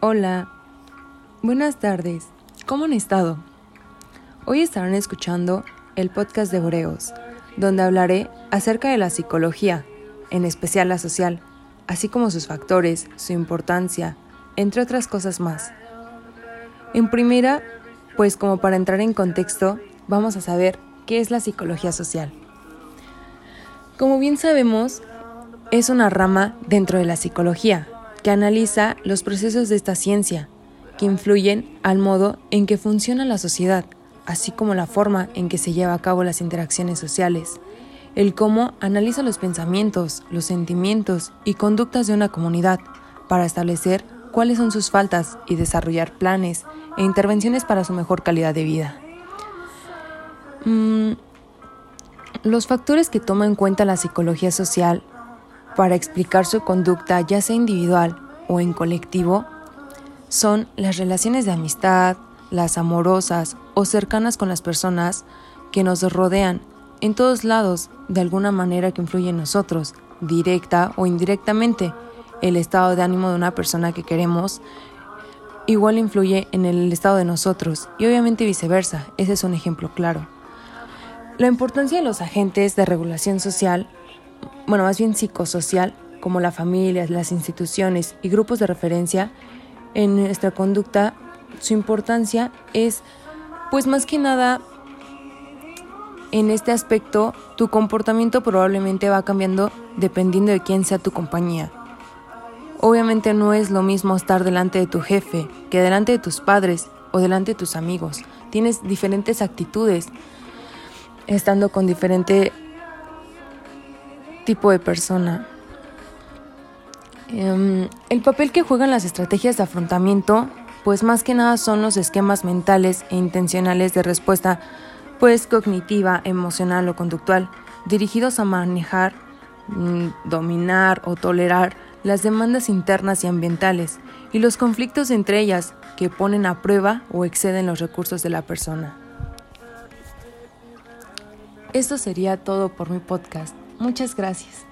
Hola, buenas tardes, ¿cómo han estado? Hoy estarán escuchando el podcast de Boreos, donde hablaré acerca de la psicología, en especial la social, así como sus factores, su importancia, entre otras cosas más. En primera, pues como para entrar en contexto, vamos a saber qué es la psicología social. Como bien sabemos, es una rama dentro de la psicología analiza los procesos de esta ciencia que influyen al modo en que funciona la sociedad, así como la forma en que se lleva a cabo las interacciones sociales, el cómo analiza los pensamientos, los sentimientos y conductas de una comunidad para establecer cuáles son sus faltas y desarrollar planes e intervenciones para su mejor calidad de vida. Mm, los factores que toma en cuenta la psicología social para explicar su conducta, ya sea individual o en colectivo, son las relaciones de amistad, las amorosas o cercanas con las personas que nos rodean en todos lados de alguna manera que influye en nosotros, directa o indirectamente. El estado de ánimo de una persona que queremos igual influye en el estado de nosotros y obviamente viceversa. Ese es un ejemplo claro. La importancia de los agentes de regulación social bueno, más bien psicosocial, como la familia, las instituciones y grupos de referencia en nuestra conducta, su importancia es, pues más que nada, en este aspecto, tu comportamiento probablemente va cambiando dependiendo de quién sea tu compañía. Obviamente no es lo mismo estar delante de tu jefe que delante de tus padres o delante de tus amigos. Tienes diferentes actitudes estando con diferente tipo de persona. Em, el papel que juegan las estrategias de afrontamiento, pues más que nada son los esquemas mentales e intencionales de respuesta, pues cognitiva, emocional o conductual, dirigidos a manejar, mm, dominar o tolerar las demandas internas y ambientales y los conflictos entre ellas que ponen a prueba o exceden los recursos de la persona. Esto sería todo por mi podcast. Muchas gracias.